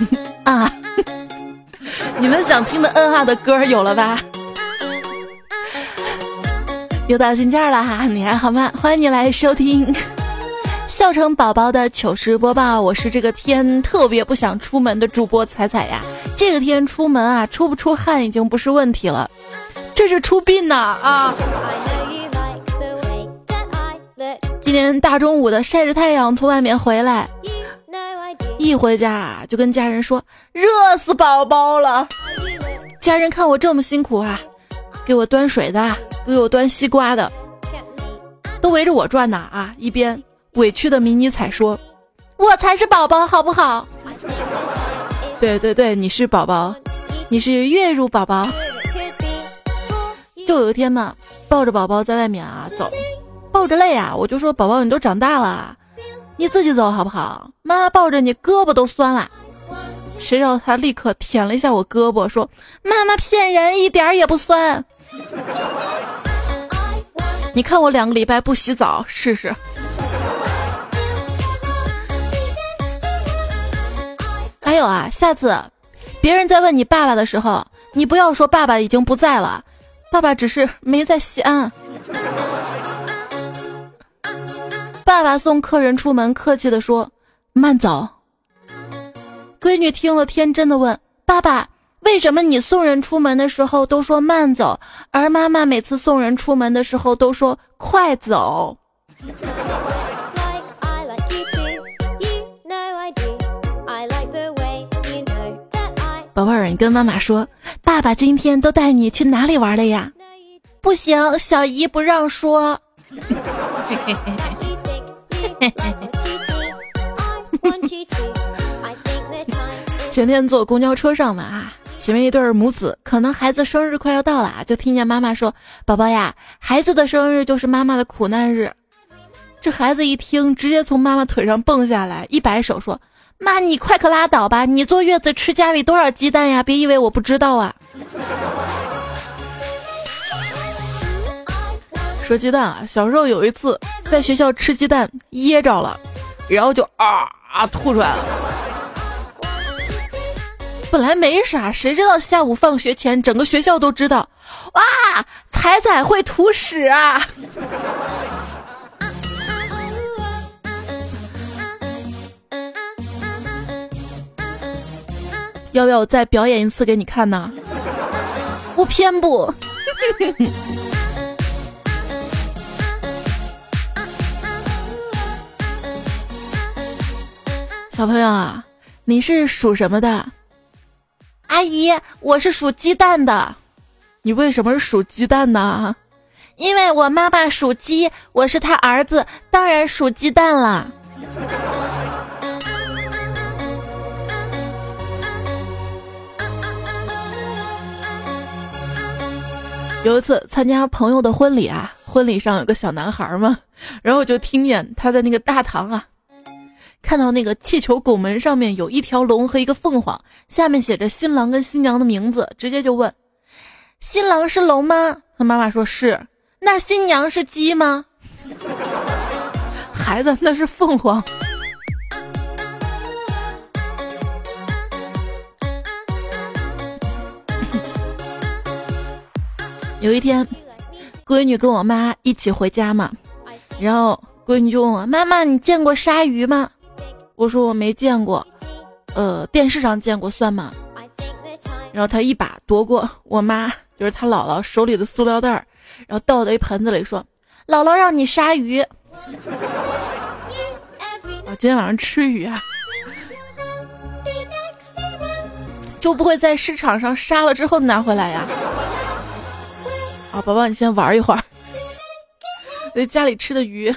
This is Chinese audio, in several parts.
啊，你们想听的嗯啊的歌有了吧？又到新件了哈，你还好吗？欢迎你来收听笑成宝宝的糗事播报。我是这个天特别不想出门的主播彩彩呀。这个天出门啊，出不出汗已经不是问题了，这是出殡呐啊！今天大中午的晒着太阳从外面回来，一回家就跟家人说热死宝宝了。家人看我这么辛苦啊，给我端水的。给我端西瓜的，都围着我转呢啊！一边委屈的迷你彩说：“我才是宝宝，好不好？”对对对，你是宝宝，你是月入宝宝。就有一天嘛，抱着宝宝在外面啊走，抱着累啊，我就说：“宝宝，你都长大了，你自己走好不好？妈妈抱着你胳膊都酸了。”谁知道他立刻舔了一下我胳膊，说：“妈妈骗人，一点也不酸。”你看我两个礼拜不洗澡试试。还有啊，下次别人在问你爸爸的时候，你不要说爸爸已经不在了，爸爸只是没在西安。爸爸送客人出门，客气的说：“慢走。”闺女听了，天真的问：“爸爸。”为什么你送人出门的时候都说慢走，而妈妈每次送人出门的时候都说快走？宝贝儿，你跟妈妈说，爸爸今天都带你去哪里玩了呀？不行，小姨不让说。前天坐公交车上嘛啊。前面一对母子，可能孩子生日快要到了啊，就听见妈妈说：“宝宝呀，孩子的生日就是妈妈的苦难日。”这孩子一听，直接从妈妈腿上蹦下来，一摆手说：“妈，你快可拉倒吧！你坐月子吃家里多少鸡蛋呀？别以为我不知道啊！”说鸡蛋啊，小时候有一次在学校吃鸡蛋噎着了，然后就啊啊吐出来了。本来没啥，谁知道下午放学前，整个学校都知道，哇，彩彩会吐屎啊！要不要我再表演一次给你看呢？我偏不。小朋友啊，你是属什么的？阿姨，我是属鸡蛋的，你为什么是属鸡蛋呢？因为我妈妈属鸡，我是他儿子，当然属鸡蛋了。有一次参加朋友的婚礼啊，婚礼上有个小男孩嘛，然后我就听见他在那个大堂啊。看到那个气球拱门上面有一条龙和一个凤凰，下面写着新郎跟新娘的名字，直接就问：“新郎是龙吗？”他妈妈说是。那新娘是鸡吗？孩子，那是凤凰。有一天，闺女跟我妈一起回家嘛，然后闺女就问我：“妈妈，你见过鲨鱼吗？”我说我没见过，呃，电视上见过算吗？然后他一把夺过我妈，就是他姥姥手里的塑料袋儿，然后倒在一盆子里说：“姥姥让你杀鱼，我 今天晚上吃鱼啊，就不会在市场上杀了之后拿回来呀。”啊，宝宝你先玩一会儿，在家里吃的鱼，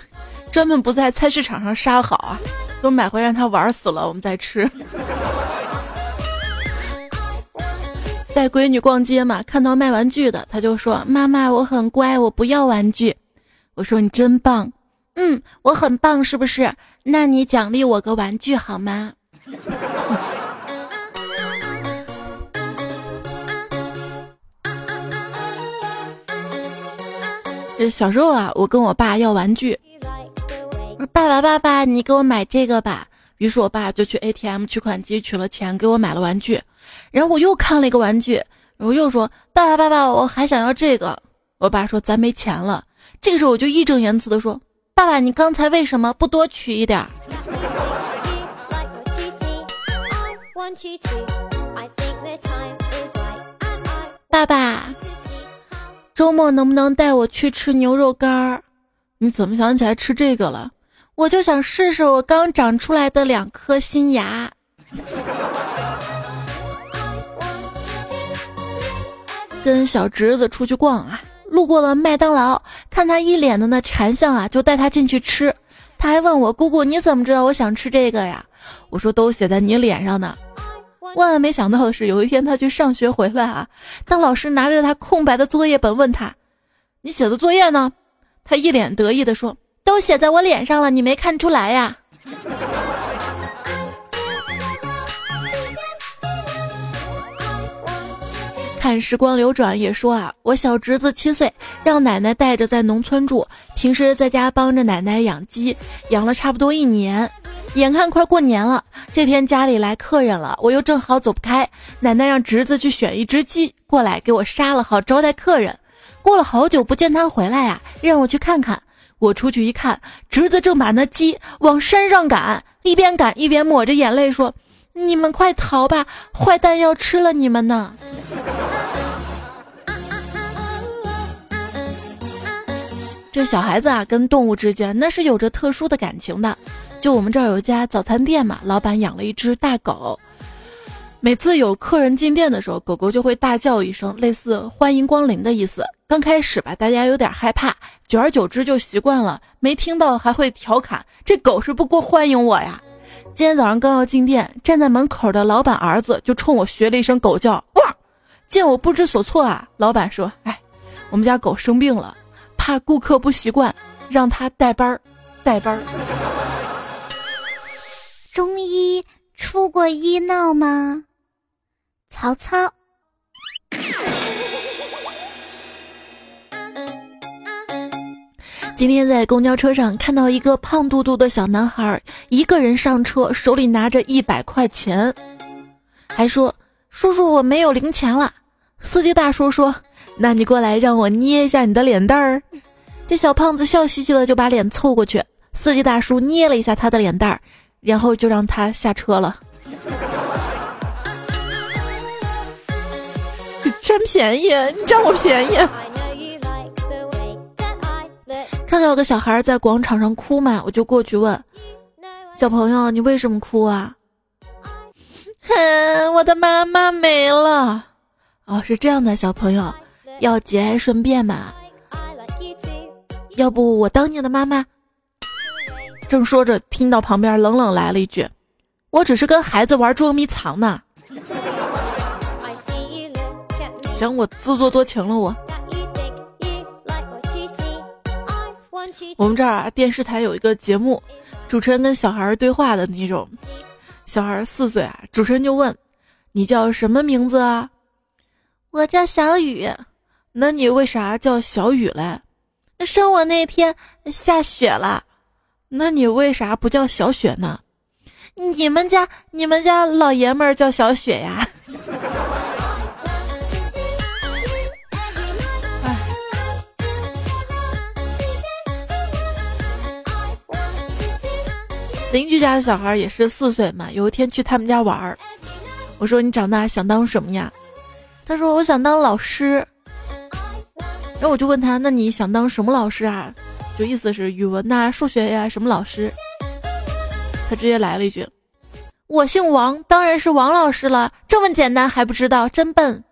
专门不在菜市场上杀好啊。都买回让他玩死了，我们再吃。带闺女逛街嘛，看到卖玩具的，他就说：“妈妈，我很乖，我不要玩具。”我说：“你真棒，嗯，我很棒，是不是？那你奖励我个玩具好吗？” 小时候啊，我跟我爸要玩具。爸爸，爸爸，你给我买这个吧。于是我爸就去 ATM 取款机取了钱，给我买了玩具。然后我又看了一个玩具，我又说：“爸爸，爸爸，我还想要这个。”我爸说：“咱没钱了。”这个时候我就义正言辞地说：“爸爸，你刚才为什么不多取一点？”爸爸，周末能不能带我去吃牛肉干儿？你怎么想起来吃这个了？我就想试试我刚长出来的两颗新牙。跟小侄子出去逛啊，路过了麦当劳，看他一脸的那馋相啊，就带他进去吃。他还问我姑姑你怎么知道我想吃这个呀？我说都写在你脸上呢。万万没想到的是，有一天他去上学回来啊，当老师拿着他空白的作业本问他：“你写的作业呢？”他一脸得意地说：“都写在我脸上了，你没看出来呀？”看时光流转也说啊，我小侄子七岁，让奶奶带着在农村住，平时在家帮着奶奶养鸡，养了差不多一年。眼看快过年了，这天家里来客人了，我又正好走不开，奶奶让侄子去选一只鸡过来给我杀了，好招待客人。过了好久不见他回来呀，让我去看看。我出去一看，侄子正把那鸡往山上赶，一边赶一边抹着眼泪说：“你们快逃吧，坏蛋要吃了你们呢！” 这小孩子啊，跟动物之间那是有着特殊的感情的。就我们这儿有一家早餐店嘛，老板养了一只大狗，每次有客人进店的时候，狗狗就会大叫一声，类似欢迎光临的意思。刚开始吧，大家有点害怕，久而久之就习惯了，没听到还会调侃：“这狗是不过欢迎我呀。”今天早上刚要进店，站在门口的老板儿子就冲我学了一声狗叫，哇！见我不知所措啊，老板说：“哎，我们家狗生病了，怕顾客不习惯，让它代班儿，代班儿。”中医出过医闹吗？曹操。今天在公交车上看到一个胖嘟嘟的小男孩，一个人上车，手里拿着一百块钱，还说：“叔叔，我没有零钱了。”司机大叔说：“那你过来，让我捏一下你的脸蛋儿。”这小胖子笑嘻嘻的就把脸凑过去，司机大叔捏了一下他的脸蛋儿。然后就让他下车了，占便宜，你占我便宜。看到有个小孩在广场上哭嘛，我就过去问小朋友：“你为什么哭啊？”哼，我的妈妈没了。哦，是这样的，小朋友要节哀顺变嘛。要不我当你的妈妈？正说着，听到旁边冷冷来了一句：“我只是跟孩子玩捉迷藏呢。”行，我自作多情了。我我们这儿啊，电视台有一个节目，主持人跟小孩对话的那种。小孩四岁啊，主持人就问：“你叫什么名字啊？”“我叫小雨。”“那你为啥叫小雨嘞？”“生我那天下雪了。”那你为啥不叫小雪呢？你们家你们家老爷们儿叫小雪呀？邻居家的小孩也是四岁嘛，有一天去他们家玩儿，我说你长大想当什么呀？他说我想当老师。然后我就问他，那你想当什么老师啊？就意思是语文呐、数学呀，什么老师？他直接来了一句：“我姓王，当然是王老师了。这么简单还不知道，真笨。”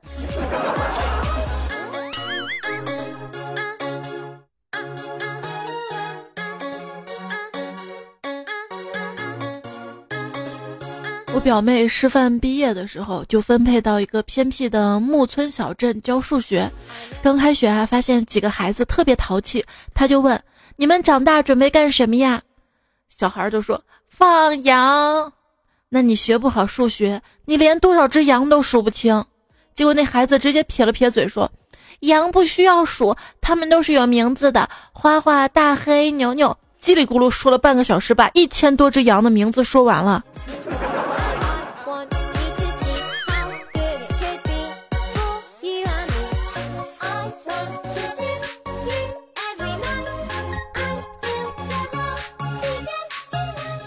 我表妹师范毕业的时候，就分配到一个偏僻的木村小镇教数学。刚开学还发现几个孩子特别淘气，他就问。你们长大准备干什么呀？小孩就说放羊。那你学不好数学，你连多少只羊都数不清。结果那孩子直接撇了撇嘴说：“羊不需要数，它们都是有名字的，花花、大黑、牛牛。叽里咕噜说了半个小时，把一千多只羊的名字说完了。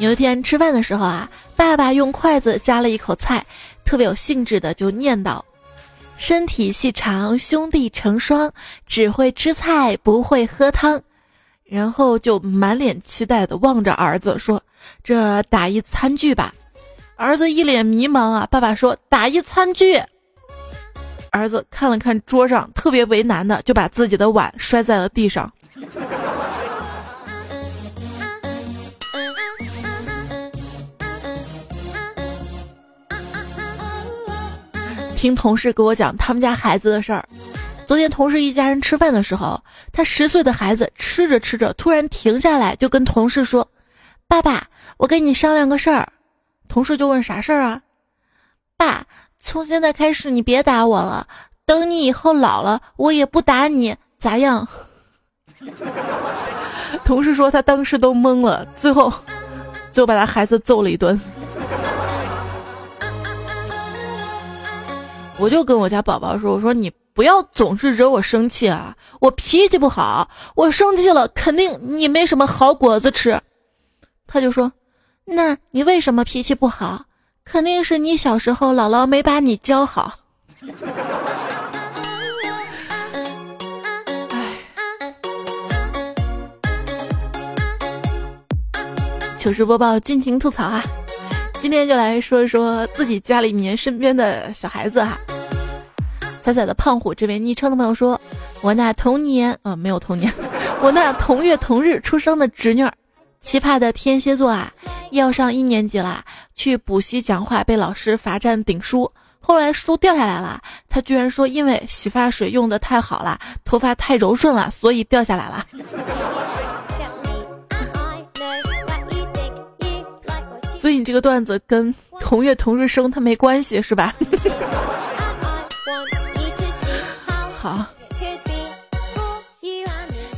有一天吃饭的时候啊，爸爸用筷子夹了一口菜，特别有兴致的就念叨：“身体细长，兄弟成双，只会吃菜不会喝汤。”然后就满脸期待的望着儿子说：“这打一餐具吧。”儿子一脸迷茫啊。爸爸说：“打一餐具。”儿子看了看桌上，特别为难的就把自己的碗摔在了地上。听同事给我讲他们家孩子的事儿。昨天同事一家人吃饭的时候，他十岁的孩子吃着吃着突然停下来，就跟同事说：“爸爸，我跟你商量个事儿。”同事就问：“啥事儿啊？”“爸，从现在开始你别打我了，等你以后老了，我也不打你，咋样？” 同事说他当时都懵了，最后就把他孩子揍了一顿。我就跟我家宝宝说：“我说你不要总是惹我生气啊，我脾气不好，我生气了肯定你没什么好果子吃。”他就说：“那你为什么脾气不好？肯定是你小时候姥姥没把你教好。”糗事播报，尽情吐槽啊！今天就来说一说自己家里面身边的小孩子哈。彩彩的胖虎这位昵称的朋友说：“我那同年啊没有同年，我那同月同日出生的侄女儿，奇葩的天蝎座啊，要上一年级啦，去补习讲话被老师罚站顶书，后来书掉下来了，他居然说因为洗发水用的太好了，头发太柔顺了，所以掉下来了。”所以你这个段子跟同月同日生他没关系是吧？好。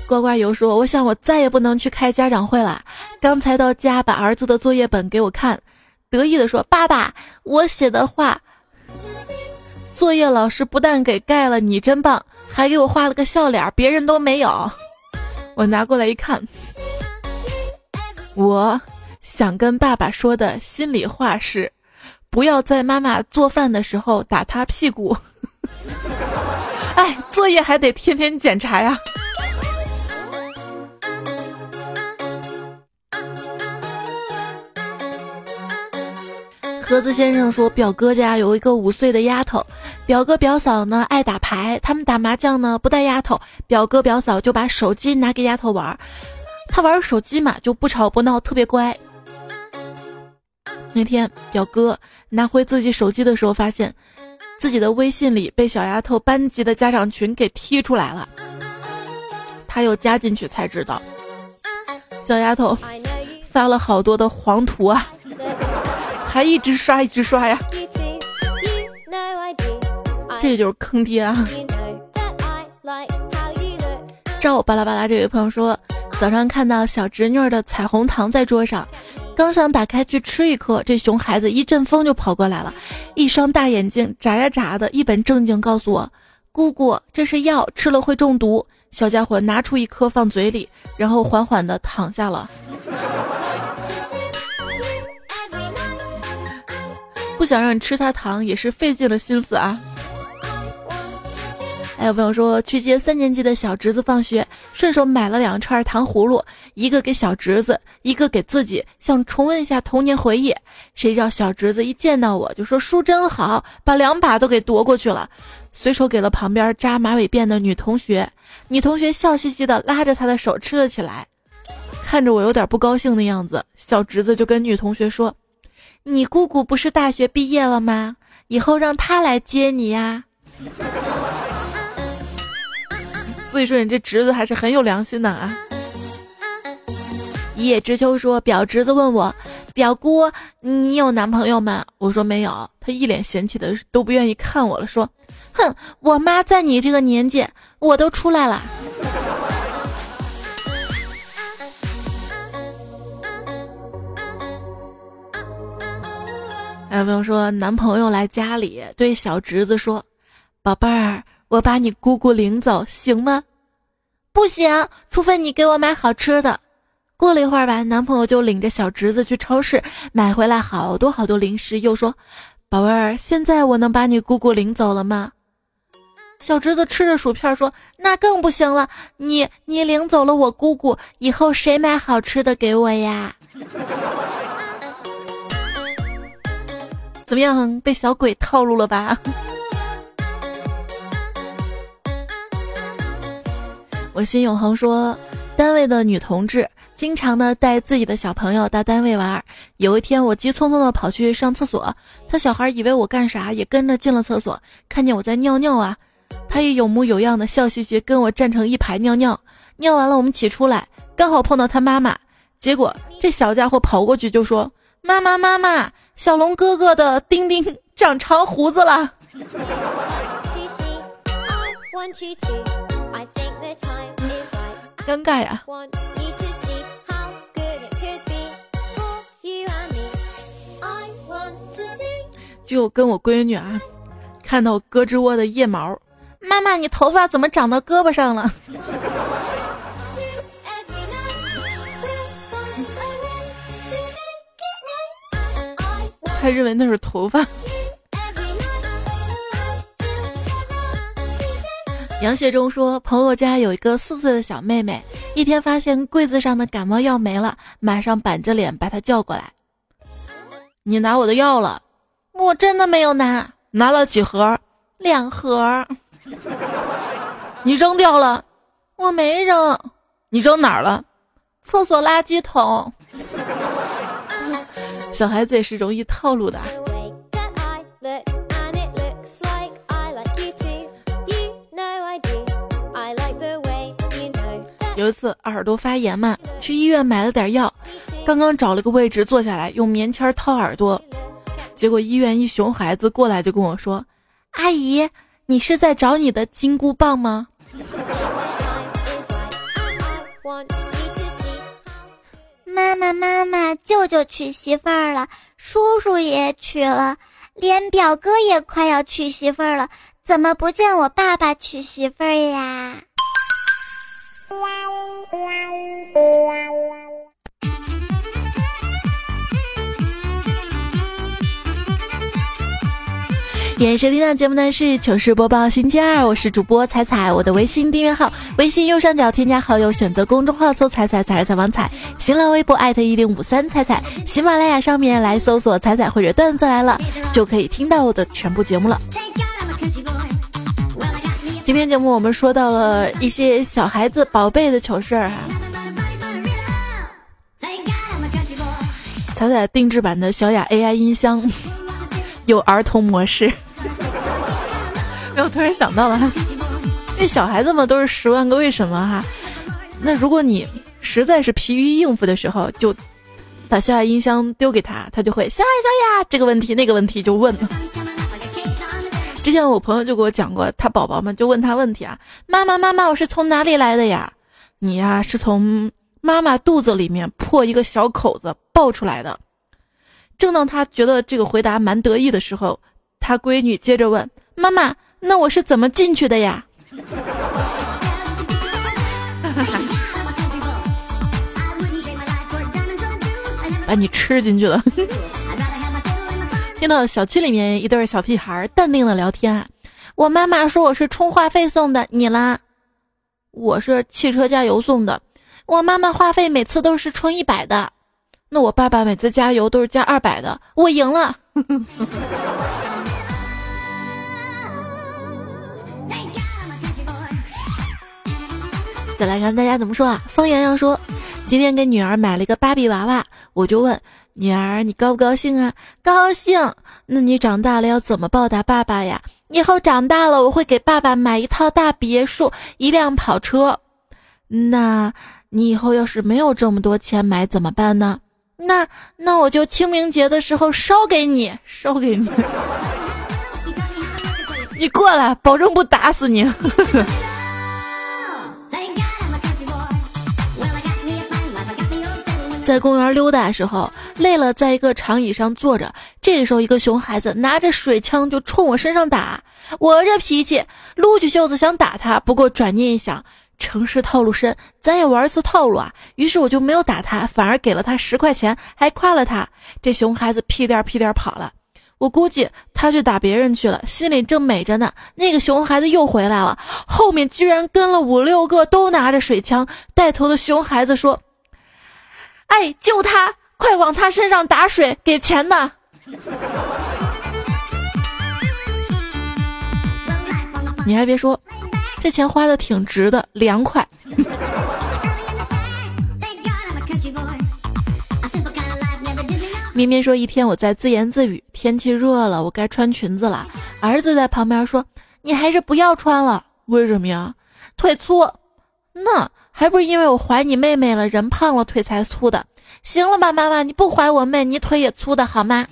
呱呱油说：“我想我再也不能去开家长会了。刚才到家把儿子的作业本给我看，得意的说：‘爸爸，我写的话，作业老师不但给盖了，你真棒，还给我画了个笑脸，别人都没有。’我拿过来一看，我。”想跟爸爸说的心里话是，不要在妈妈做饭的时候打他屁股。哎，作业还得天天检查呀。盒子先生说，表哥家有一个五岁的丫头，表哥表嫂呢爱打牌，他们打麻将呢不带丫头，表哥表嫂就把手机拿给丫头玩，他玩手机嘛就不吵不闹，特别乖。那天表哥拿回自己手机的时候，发现自己的微信里被小丫头班级的家长群给踢出来了。他又加进去才知道，小丫头发了好多的黄图啊，还一直刷一直刷呀。这就是坑爹啊！照巴拉巴拉这位朋友说，早上看到小侄女的彩虹糖在桌上。刚想打开去吃一颗，这熊孩子一阵风就跑过来了，一双大眼睛眨呀眨的，一本正经告诉我：“姑姑，这是药，吃了会中毒。”小家伙拿出一颗放嘴里，然后缓缓的躺下了。不想让你吃他糖，也是费尽了心思啊。还有朋友说去接三年级的小侄子放学，顺手买了两串糖葫芦，一个给小侄子，一个给自己，想重温一下童年回忆。谁知道小侄子一见到我就说书真好，把两把都给夺过去了，随手给了旁边扎马尾辫的女同学。女同学笑嘻嘻的拉着他的手吃了起来，看着我有点不高兴的样子，小侄子就跟女同学说：“你姑姑不是大学毕业了吗？以后让她来接你呀。”所以说你这侄子还是很有良心的啊。一叶知秋说，表侄子问我，表姑，你有男朋友吗？我说没有，他一脸嫌弃的都不愿意看我了，说，哼，我妈在你这个年纪，我都出来了。还有朋友说，男朋友来家里对小侄子说：“宝贝儿，我把你姑姑领走，行吗？”“不行，除非你给我买好吃的。”过了一会儿吧，男朋友就领着小侄子去超市买回来好多好多零食，又说：“宝贝儿，现在我能把你姑姑领走了吗？”小侄子吃着薯片说：“那更不行了，你你领走了我姑姑，以后谁买好吃的给我呀？” 怎么样，被小鬼套路了吧？我心永恒说，单位的女同志经常的带自己的小朋友到单位玩。有一天，我急匆匆的跑去上厕所，他小孩以为我干啥，也跟着进了厕所，看见我在尿尿啊。他也有模有样的笑嘻嘻跟我站成一排尿尿，尿完了我们起出来，刚好碰到他妈妈，结果这小家伙跑过去就说：“妈妈妈妈，小龙哥哥的丁丁长长胡子了。”尴尬呀！就跟我闺女啊，看到胳肢窝的腋毛。妈妈，你头发怎么长到胳膊上了？还认为那是头发。杨谢忠说，朋友家有一个四岁的小妹妹，一天发现柜子上的感冒药没了，马上板着脸把她叫过来。你拿我的药了？我真的没有拿。拿了几盒？两盒。你扔掉了，我没扔。你扔哪儿了？厕所垃圾桶。小孩子也是容易套路的。有一次耳朵发炎嘛，去医院买了点药，刚刚找了个位置坐下来，用棉签掏耳朵，结果医院一熊孩子过来就跟我说：“阿姨。”你是在找你的金箍棒吗？妈妈，妈妈，舅舅娶媳妇儿了，叔叔也娶了，连表哥也快要娶媳妇儿了，怎么不见我爸爸娶媳妇儿呀？演收听的节目呢是糗事播报星期二，我是主播彩彩，我的微信订阅号，微信右上角添加好友，选择公众号搜“彩彩彩彩王彩”，新浪微博艾特一零五三彩彩，喜马拉雅上面来搜索“彩彩”或者“段子来了”，就可以听到我的全部节目了。今天节目我们说到了一些小孩子宝贝的糗事儿哈，彩彩定制版的小雅 AI 音箱 有儿童模式。没有，突然想到了，因为小孩子们都是十万个为什么哈。那如果你实在是疲于应付的时候，就把小雅音箱丢给他，他就会小雅小雅这个问题那个问题就问。之前我朋友就给我讲过，他宝宝们就问他问题啊，妈妈妈妈，我是从哪里来的呀？你呀是从妈妈肚子里面破一个小口子爆出来的。正当他觉得这个回答蛮得意的时候，他闺女接着问妈妈。那我是怎么进去的呀？把你吃进去了。听到小区里面一对小屁孩淡定的聊天啊，我妈妈说我是充话费送的，你啦？我是汽车加油送的，我妈妈话费每次都是充一百的，那我爸爸每次加油都是加二百的，我赢了。再来看大家怎么说啊？方洋洋说，今天给女儿买了一个芭比娃娃，我就问女儿你高不高兴啊？高兴。那你长大了要怎么报答爸爸呀？以后长大了我会给爸爸买一套大别墅，一辆跑车。那你以后要是没有这么多钱买怎么办呢？那那我就清明节的时候烧给你，烧给你。你过来，保证不打死你。在公园溜达的时候，累了，在一个长椅上坐着。这时候，一个熊孩子拿着水枪就冲我身上打。我这脾气，撸起袖子想打他，不过转念一想，城市套路深，咱也玩次套路啊。于是我就没有打他，反而给了他十块钱，还夸了他。这熊孩子屁颠屁颠跑了。我估计他去打别人去了，心里正美着呢。那个熊孩子又回来了，后面居然跟了五六个，都拿着水枪。带头的熊孩子说：“哎，救他！快往他身上打水，给钱呢！”你还别说，这钱花的挺值的，凉快。明明说：“一天我在自言自语，天气热了，我该穿裙子了。”儿子在旁边说：“你还是不要穿了，为什么呀？腿粗。那还不是因为我怀你妹妹了，人胖了腿才粗的。行了吧，妈妈，你不怀我妹，你腿也粗的好吗？”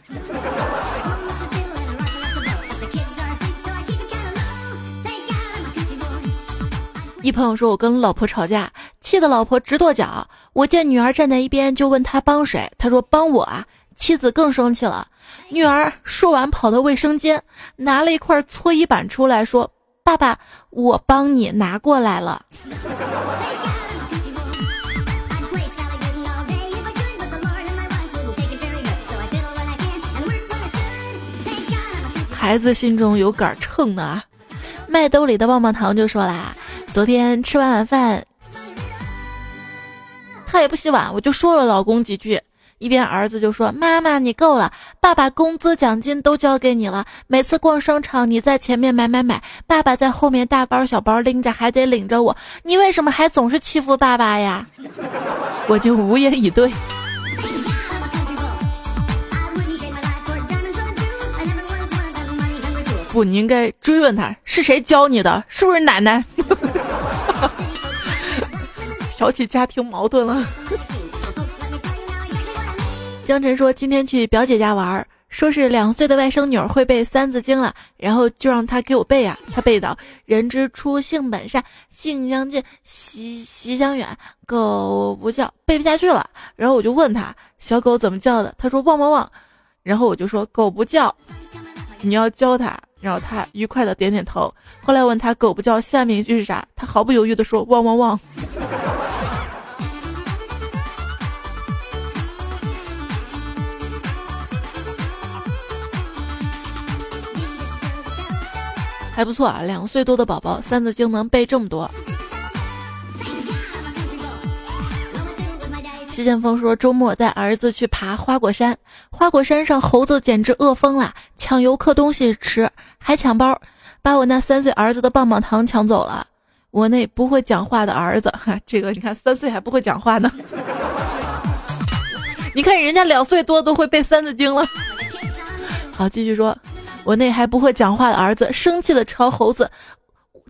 一朋友说：“我跟老婆吵架，气得老婆直跺脚。我见女儿站在一边，就问她帮谁，她说帮我啊。”妻子更生气了，女儿说完跑到卫生间，拿了一块搓衣板出来说：“爸爸，我帮你拿过来了。”孩子心中有杆秤呢。卖兜里的棒棒糖就说啦：“昨天吃完晚饭，他也不洗碗，我就说了老公几句。”一边儿子就说：“妈妈，你够了，爸爸工资奖金都交给你了。每次逛商场，你在前面买买买，爸爸在后面大包小包拎着，还得领着我。你为什么还总是欺负爸爸呀？”我就无言以对。不，你应该追问他是谁教你的，是不是奶奶？挑起家庭矛盾了。江晨说：“今天去表姐家玩，说是两岁的外甥女儿会背《三字经》了，然后就让她给我背啊。她背到‘人之初，性本善，性相近，习习相远’，狗不叫，背不下去了。然后我就问他小狗怎么叫的，他说汪汪汪。然后我就说狗不叫，你要教他。然后他愉快的点点头。后来问他狗不叫下面一句是啥，他毫不犹豫的说汪汪汪。”还不错啊，两岁多的宝宝《三字经》能背这么多。谢剑锋说，周末带儿子去爬花果山，花果山上猴子简直饿疯了，抢游客东西吃，还抢包，把我那三岁儿子的棒棒糖抢走了。我那不会讲话的儿子，哈，这个你看三岁还不会讲话呢。你看人家两岁多都会背《三字经》了。好，继续说。我那还不会讲话的儿子生气的朝猴子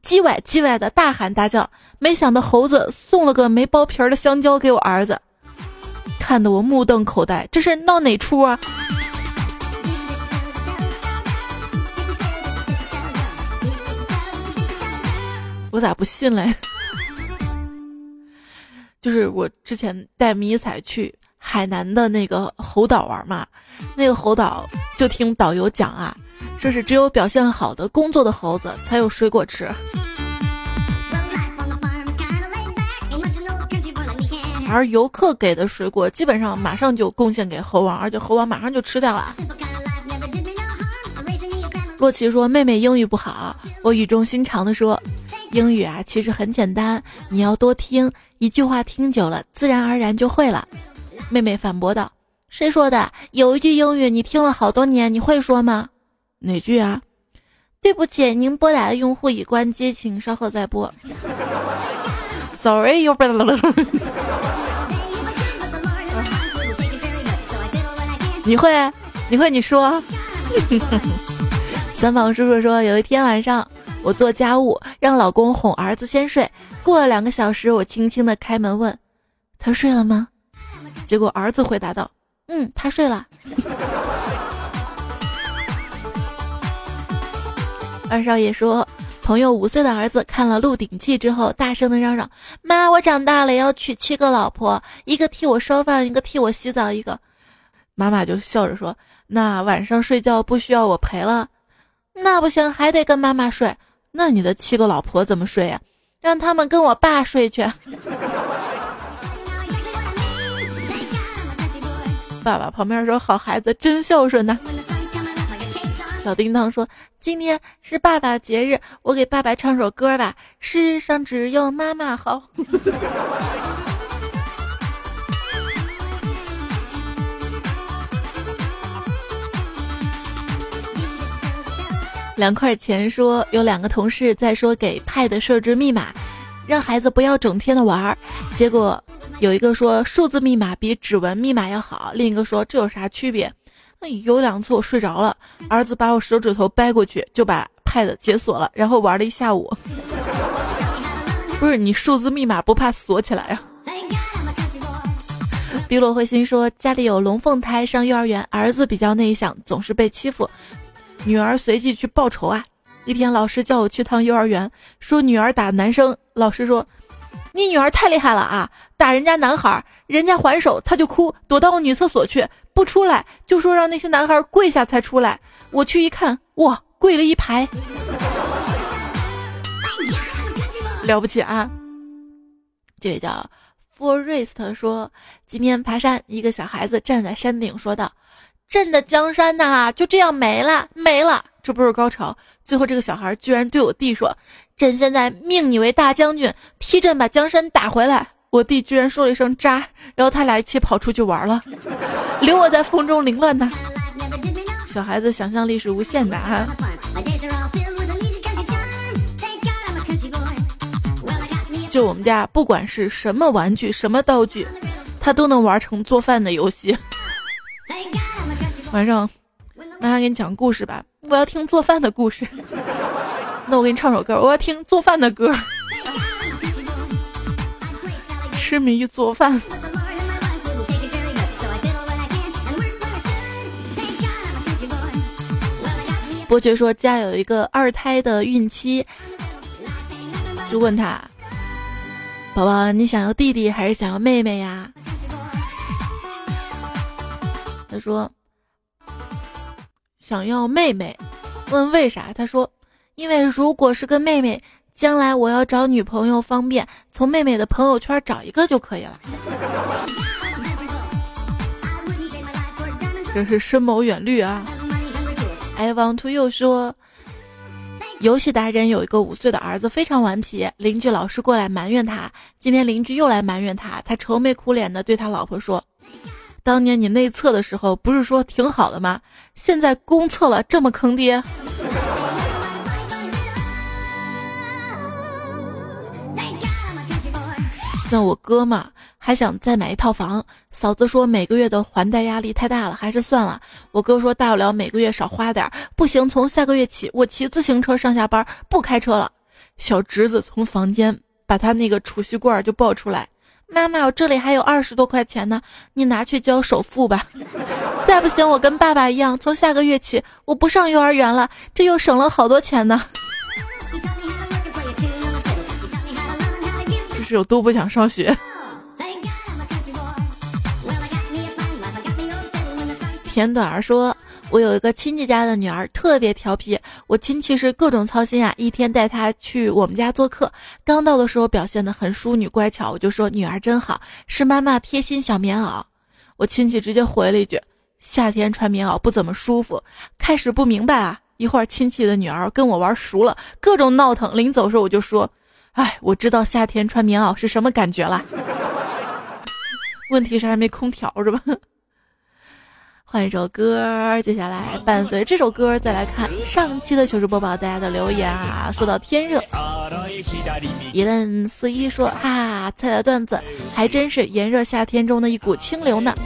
叽歪叽歪的大喊大叫，没想到猴子送了个没剥皮儿的香蕉给我儿子，看得我目瞪口呆，这是闹哪出啊？我咋不信嘞？就是我之前带迷彩去海南的那个猴岛玩嘛，那个猴岛就听导游讲啊。说是只有表现好的工作的猴子才有水果吃，而游客给的水果基本上马上就贡献给猴王，而且猴王马上就吃掉了。洛奇说：“妹妹英语不好。”我语重心长的说：“英语啊，其实很简单，你要多听，一句话听久了，自然而然就会了。”妹妹反驳道：“谁说的？有一句英语你听了好多年，你会说吗？”哪句啊？对不起，您拨打的用户已关机，请稍后再拨。Sorry, you. 你会？你会？你说。三房叔叔说，有一天晚上，我做家务，让老公哄儿子先睡。过了两个小时，我轻轻的开门问：“他睡了吗？”结果儿子回答道：“嗯，他睡了。”二少爷说，朋友五岁的儿子看了《鹿鼎记》之后，大声的嚷嚷：“妈，我长大了要娶七个老婆，一个替我烧饭，一个替我洗澡，一个……妈妈就笑着说：“那晚上睡觉不需要我陪了？那不行，还得跟妈妈睡。那你的七个老婆怎么睡呀？让他们跟我爸睡去。”爸爸旁边说：“好孩子，真孝顺呐。”小叮当说：“今天是爸爸节日，我给爸爸唱首歌吧。世上只有妈妈好。”两块钱说有两个同事在说给 Pad 设置密码，让孩子不要整天的玩儿。结果有一个说数字密码比指纹密码要好，另一个说这有啥区别？有两次我睡着了，儿子把我手指头掰过去就把 Pad 解锁了，然后玩了一下午。不是你数字密码不怕锁起来呀？滴落灰心说家里有龙凤胎上幼儿园，儿子比较内向，总是被欺负。女儿随即去报仇啊！一天，老师叫我去趟幼儿园，说女儿打男生。老师说：“你女儿太厉害了啊，打人家男孩，人家还手，他就哭，躲到我女厕所去，不出来，就说让那些男孩跪下才出来。我去一看，哇，跪了一排，了不起啊！”这位叫 Forest 说：“今天爬山，一个小孩子站在山顶，说道。”朕的江山呐，就这样没了，没了，这不是高潮。最后这个小孩居然对我弟说：“朕现在命你为大将军，替朕把江山打回来。”我弟居然说了一声“渣”，然后他俩一起跑出去玩了，留我在风中凌乱呢。小孩子想象力是无限的哈。就我们家，不管是什么玩具、什么道具，他都能玩成做饭的游戏。晚上，妈妈给你讲故事吧。我要听做饭的故事。那我给你唱首歌。我要听做饭的歌。痴迷于做饭。伯爵说家有一个二胎的孕期，就问他：“宝宝，你想要弟弟还是想要妹妹呀？”他说。想要妹妹，问为啥？他说，因为如果是个妹妹，将来我要找女朋友方便，从妹妹的朋友圈找一个就可以了。这是深谋远虑啊！I want to 又说，游戏达人有一个五岁的儿子，非常顽皮，邻居老是过来埋怨他。今天邻居又来埋怨他，他愁眉苦脸的对他老婆说。当年你内测的时候不是说挺好的吗？现在公测了这么坑爹。像我哥嘛，还想再买一套房，嫂子说每个月的还贷压力太大了，还是算了。我哥说大不了每个月少花点，不行，从下个月起我骑自行车上下班，不开车了。小侄子从房间把他那个储蓄罐就抱出来。妈妈，我这里还有二十多块钱呢，你拿去交首付吧。再不行，我跟爸爸一样，从下个月起我不上幼儿园了，这又省了好多钱呢。是有多不想上学？甜短儿说。我有一个亲戚家的女儿特别调皮，我亲戚是各种操心啊。一天带她去我们家做客，刚到的时候表现的很淑女乖巧，我就说女儿真好，是妈妈贴心小棉袄。我亲戚直接回了一句：夏天穿棉袄不怎么舒服。开始不明白啊，一会儿亲戚的女儿跟我玩熟了，各种闹腾。临走时候我就说：哎，我知道夏天穿棉袄是什么感觉了。问题是还没空调是吧？换一首歌，接下来伴随这首歌再来看上期的糗事播报，大家的留言啊。说到天热，一愣四一说啊，猜的段子还真是炎热夏天中的一股清流呢。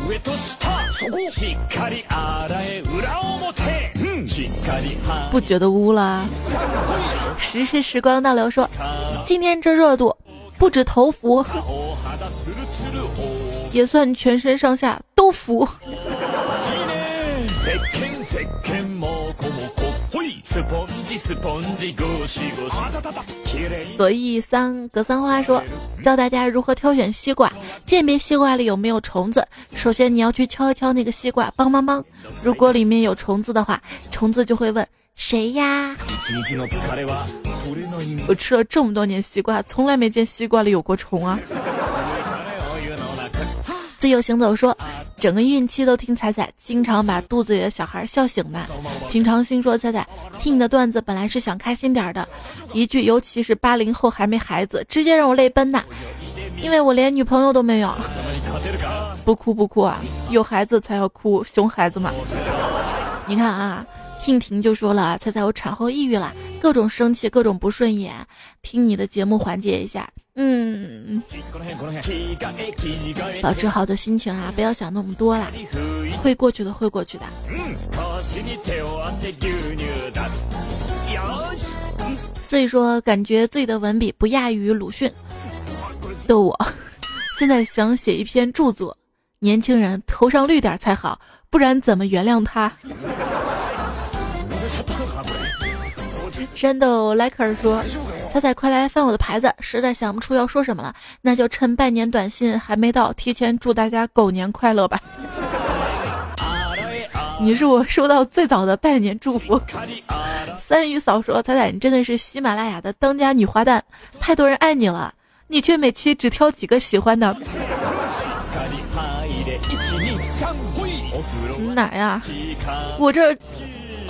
不觉得污了？时时时光倒流说，今天这热度不止头服，也算全身上下都服。所以三格三花说，教大家如何挑选西瓜，鉴别西瓜里有没有虫子。首先你要去敲一敲那个西瓜，梆梆梆。如果里面有虫子的话，虫子就会问谁呀？我吃了这么多年西瓜，从来没见西瓜里有过虫啊。自由行走说，整个孕期都听彩彩，经常把肚子里的小孩笑醒呢。平常心说彩彩，听你的段子本来是想开心点的，一句尤其是八零后还没孩子，直接让我泪奔呐，因为我连女朋友都没有。不哭不哭啊，有孩子才要哭，熊孩子嘛。你看啊。婷婷就说了：“猜猜我产后抑郁了，各种生气，各种不顺眼，听你的节目缓解一下。”嗯，保持好的心情啊，不要想那么多啦，会过去的，会过去的。所以说，感觉自己的文笔不亚于鲁迅。逗我，现在想写一篇著作，年轻人头上绿点才好，不然怎么原谅他？山豆莱克尔说：“彩彩，快来翻我的牌子，实在想不出要说什么了，那就趁拜年短信还没到，提前祝大家狗年快乐吧。你是我收到最早的拜年祝福。”三鱼嫂说：“彩彩，你真的是喜马拉雅的当家女花旦，太多人爱你了，你却每期只挑几个喜欢的。”哪呀？我这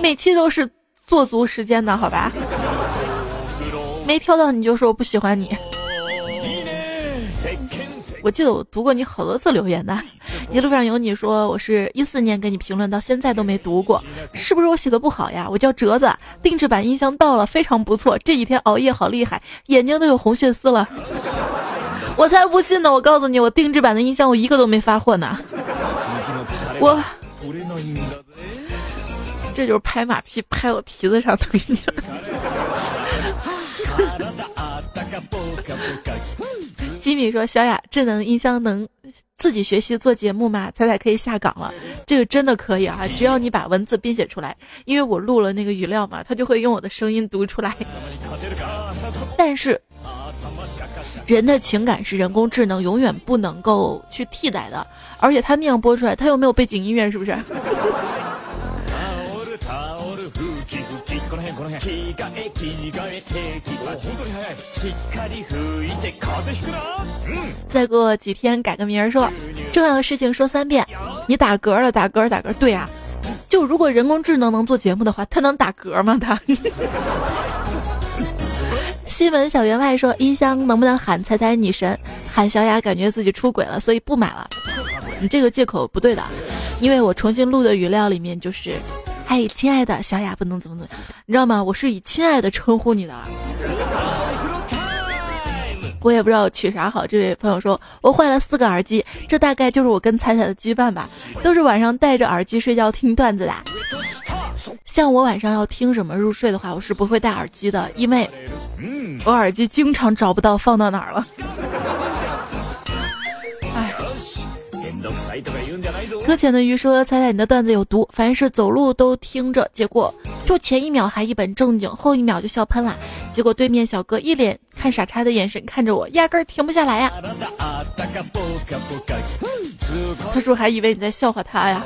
每期都是。做足时间的好吧，没挑到你就说我不喜欢你。我记得我读过你好多次留言的，一路上有你说我是一四年给你评论，到现在都没读过，是不是我写的不好呀？我叫折子，定制版音箱到了，非常不错。这几天熬夜好厉害，眼睛都有红血丝了。我才不信呢！我告诉你，我定制版的音箱我一个都没发货呢。我。这就是拍马屁拍到蹄子上，我跟你讲。吉米说：“小雅，智能音箱能自己学习做节目吗？彩彩可以下岗了，这个真的可以啊！只要你把文字编写出来，因为我录了那个语料嘛，它就会用我的声音读出来。但是，人的情感是人工智能永远不能够去替代的，而且它那样播出来，它又没有背景音乐，是不是？”再过几天改个名儿说，重要的事情说三遍。你打嗝了，打嗝，打嗝。对呀，就如果人工智能能做节目的话，它能打嗝吗？它。新闻小员外说，音箱能不能喊彩彩女神？喊小雅感觉自己出轨了，所以不买了。你这个借口不对的，因为我重新录的语料里面就是。嗨，亲爱的小雅，不能怎么怎么，你知道吗？我是以亲爱的称呼你的。我也不知道取啥好。这位朋友说，我换了四个耳机，这大概就是我跟彩彩的羁绊吧。都是晚上戴着耳机睡觉听段子的。像我晚上要听什么入睡的话，我是不会戴耳机的，因为我耳机经常找不到放到哪儿了。搁浅的鱼说：“猜猜你的段子有毒，凡是走路都听着，结果就前一秒还一本正经，后一秒就笑喷了。结果对面小哥一脸看傻叉的眼神看着我，压根儿停不下来呀。他说还以为你在笑话他呀。”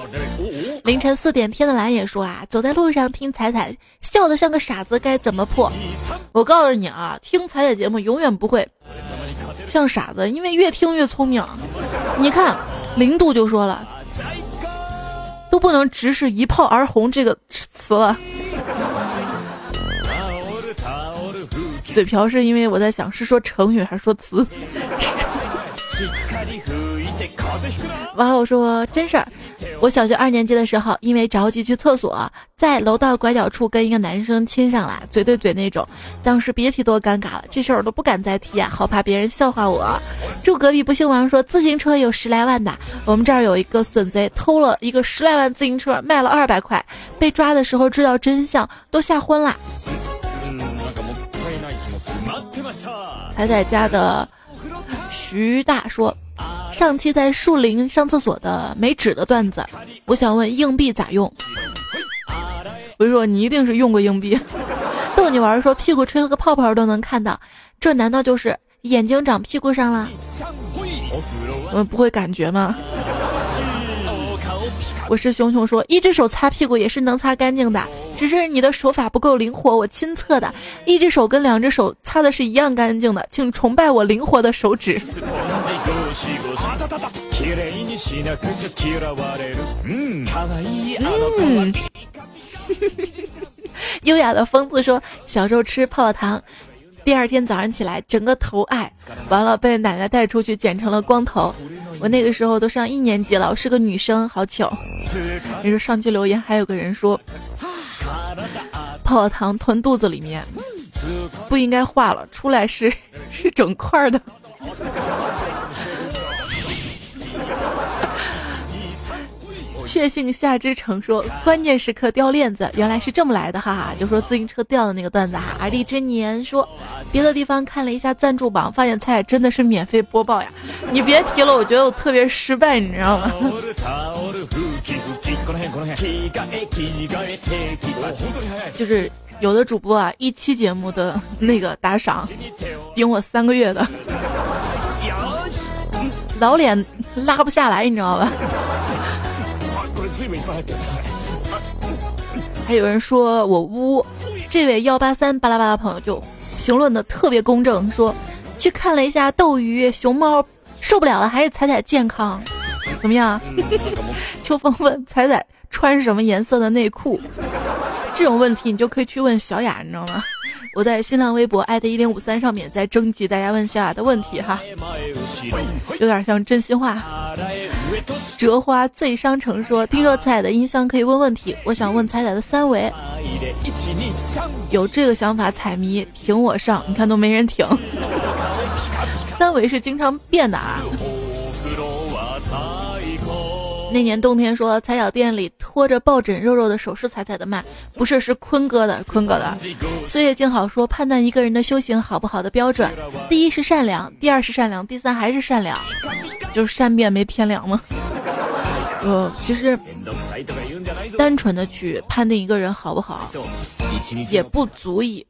凌晨四点，天的蓝也说啊，走在路上听彩彩笑得像个傻子，该怎么破？我告诉你啊，听彩彩节目永远不会像傻子，因为越听越聪明。你看。零度就说了，都不能直视“一炮而红”这个词了。嘴瓢是因为我在想是说成语还是说词。哇，我说真事儿。我小学二年级的时候，因为着急去厕所，在楼道拐角处跟一个男生亲上了，嘴对嘴那种。当时别提多尴尬了，这事儿我都不敢再提啊，好怕别人笑话我。住隔壁不姓王说，自行车有十来万的，我们这儿有一个损贼偷了一个十来万自行车，卖了二百块，被抓的时候知道真相，都吓昏了。彩彩家的徐大说。上期在树林上厕所的没纸的段子，我想问硬币咋用？我就说你一定是用过硬币。逗你玩说屁股吹了个泡泡都能看到，这难道就是眼睛长屁股上了？我们不会感觉吗？我是熊熊说，一只手擦屁股也是能擦干净的，只是你的手法不够灵活。我亲测的，一只手跟两只手擦的是一样干净的，请崇拜我灵活的手指。嗯，优雅的疯子说，小时候吃泡泡糖。第二天早上起来，整个头矮，完了被奶奶带出去剪成了光头。我那个时候都上一年级了，我是个女生，好糗。你说上期留言还有个人说，泡泡糖吞肚子里面不应该化了，出来是是整块的。确信夏之城说，关键时刻掉链子，原来是这么来的，哈哈！就说自行车掉的那个段子哈。而立之年说，别的地方看了一下赞助榜，发现菜真的是免费播报呀！你别提了，我觉得我特别失败，你知道吗？就是有的主播啊，一期节目的那个打赏，顶我三个月的，老脸拉不下来，你知道吧？还有人说我污，这位幺八三巴拉巴拉朋友就评论的特别公正，说去看了一下斗鱼熊猫，受不了了，还是彩彩健康，怎么样？秋风问彩彩穿什么颜色的内裤，这种问题你就可以去问小雅，你知道吗？我在新浪微博艾特一零五三上面在征集大家问小雅的问题哈，有点像真心话。折花醉商城说：“听说彩彩的音箱可以问问题，我想问彩彩的三维。有这个想法，彩迷挺我上，你看都没人挺。三维是经常变的啊。”那年冬天，说踩脚店里拖着抱枕肉肉的手是踩踩的卖，不是是坤哥的，坤哥的。岁月静好说，判断一个人的修行好不好的标准，第一是善良，第二是善良，第三还是善良，就是善变没天良吗？呃，其实单纯的去判定一个人好不好，也不足以。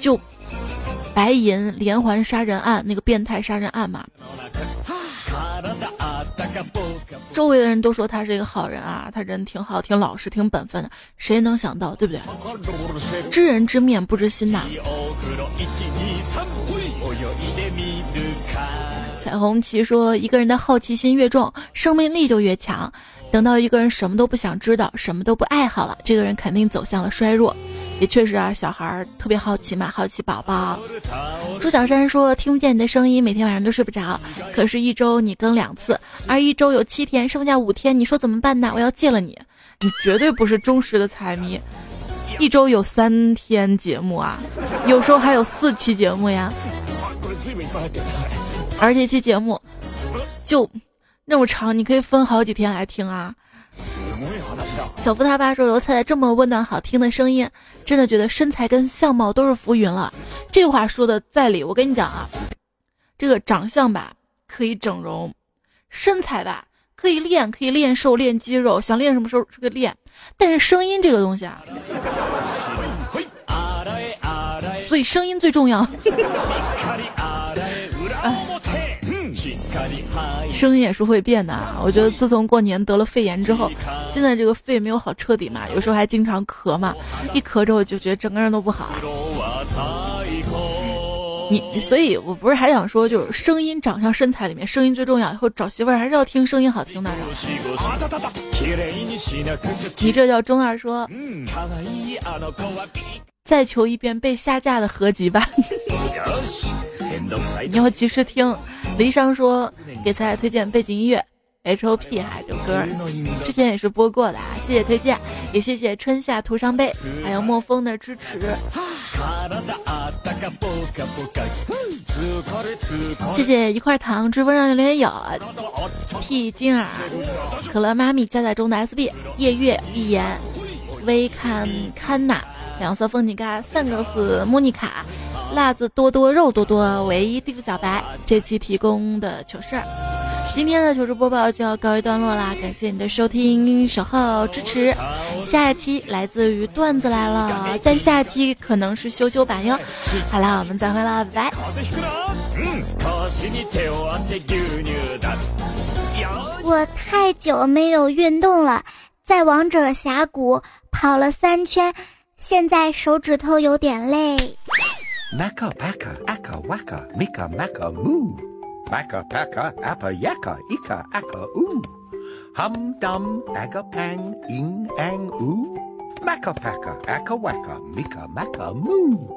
就白银连环杀人案那个变态杀人案嘛。周围的人都说他是一个好人啊，他人挺好，挺老实，挺本分的。谁能想到，对不对？知人知面不知心呐。彩虹旗说，一个人的好奇心越重，生命力就越强。等到一个人什么都不想知道，什么都不爱好了，这个人肯定走向了衰弱。也确实啊，小孩儿特别好奇嘛，好奇宝宝。朱小山说：“听不见你的声音，每天晚上都睡不着。可是，一周你更两次，而一周有七天，剩下五天，你说怎么办呢？我要戒了你！你绝对不是忠实的彩迷。一周有三天节目啊，有时候还有四期节目呀。而且，期节目就那么长，你可以分好几天来听啊。”小夫他爸说：“有彩彩这么温暖好听的声音，真的觉得身材跟相貌都是浮云了。”这话说的在理。我跟你讲啊，这个长相吧可以整容，身材吧可以练，可以练瘦练肌肉，想练什么时候这个练。但是声音这个东西啊，所以声音最重要。声音也是会变的啊，我觉得自从过年得了肺炎之后，现在这个肺没有好彻底嘛，有时候还经常咳嘛，一咳之后就觉得整个人都不好。你，所以我不是还想说，就是声音、长相、身材里面，声音最重要。以后找媳妇儿还是要听声音好听的。你这叫中二说，再求一遍被下架的合集吧。你要及时听。离殇说给彩彩推荐背景音乐，H O P 哈，这歌之前也是播过的啊，谢谢推荐，也谢谢春夏涂上杯，还有莫风的支持，谢谢一块糖，追风上留言有 T 金耳，可乐妈咪加载中的 S B 夜月一言，微看看娜，两色风景嘎，三个是莫妮卡。辣子多多肉多多，唯一地府小白这期提供的糗事儿，今天的糗事播报就要告一段落啦，感谢你的收听、守候、支持。下一期来自于段子来了，在下一期可能是羞羞版哟。好了，我们再会了，拜拜。我太久没有运动了，在王者峡谷跑了三圈，现在手指头有点累。Maka packa, akka waka, mika maka, moo. Maka packa, appa yaka, ika acca oo. Hum dum, aga pang, ing ang oo. Maka packa, akka waka, mika maka, moo.